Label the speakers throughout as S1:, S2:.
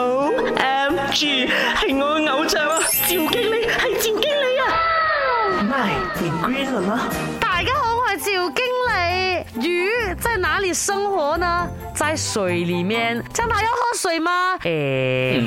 S1: O M G，系我嘅偶像啊！赵经理系赵经理啊！My Green 啦！
S2: 大家好，我系赵经理。鱼在哪里生活呢？在水里面。青蛙要喝水吗？诶。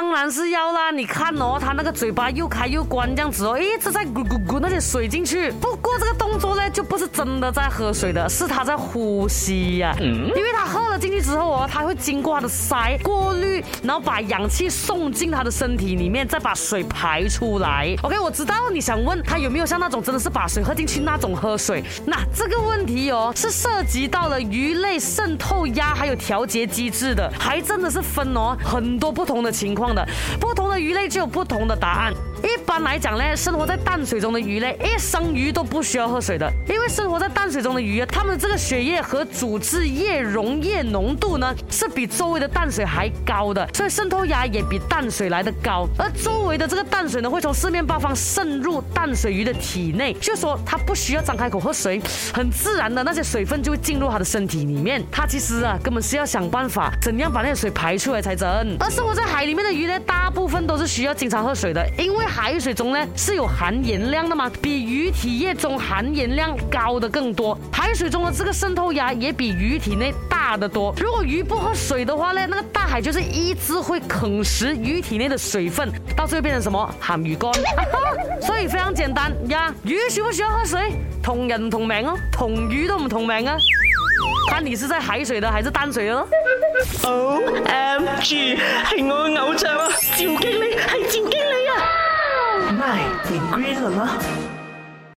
S2: 当然是要啦，你看哦，它那个嘴巴又开又关这样子哦，一直在咕咕咕那些水进去。不过这个动作呢，就不是真的在喝水的，是它在呼吸呀。嗯。因为它喝了进去之后哦，它会经过它的鳃过滤，然后把氧气送进它的身体里面，再把水排出来。OK，我知道你想问它有没有像那种真的是把水喝进去那种喝水。那这个问题哦，是涉及到了鱼类渗透压还有调节机制的，还真的是分哦很多不同的情况。的不同的鱼类就有不同的答案。一般来讲呢，生活在淡水中的鱼类一生鱼都不需要喝水的，因为生活在淡水中的鱼，它们这个血液和组织液溶液浓度呢是比周围的淡水还高的，所以渗透压也比淡水来的高。而周围的这个淡水呢会从四面八方渗入淡水鱼的体内，就说它不需要张开口喝水，很自然的那些水分就会进入它的身体里面。它其实啊根本是要想办法怎样把那些水排出来才成。而生活在海里面的。鱼呢，大部分都是需要经常喝水的，因为海水中呢是有含盐量的嘛，比鱼体液中含盐量高的更多，海水中的这个渗透压也比鱼体内大的多。如果鱼不喝水的话呢，那个大海就是一直会啃食鱼体内的水分，到最后变成什么？咸鱼干。所以非常简单呀，鱼需不需要喝水？同人同名哦，同鱼都唔同名啊。那你是在海水的还是淡水哦
S1: ？O M G，系我偶像啊！赵经理，系赵经理啊！y 你归了吗？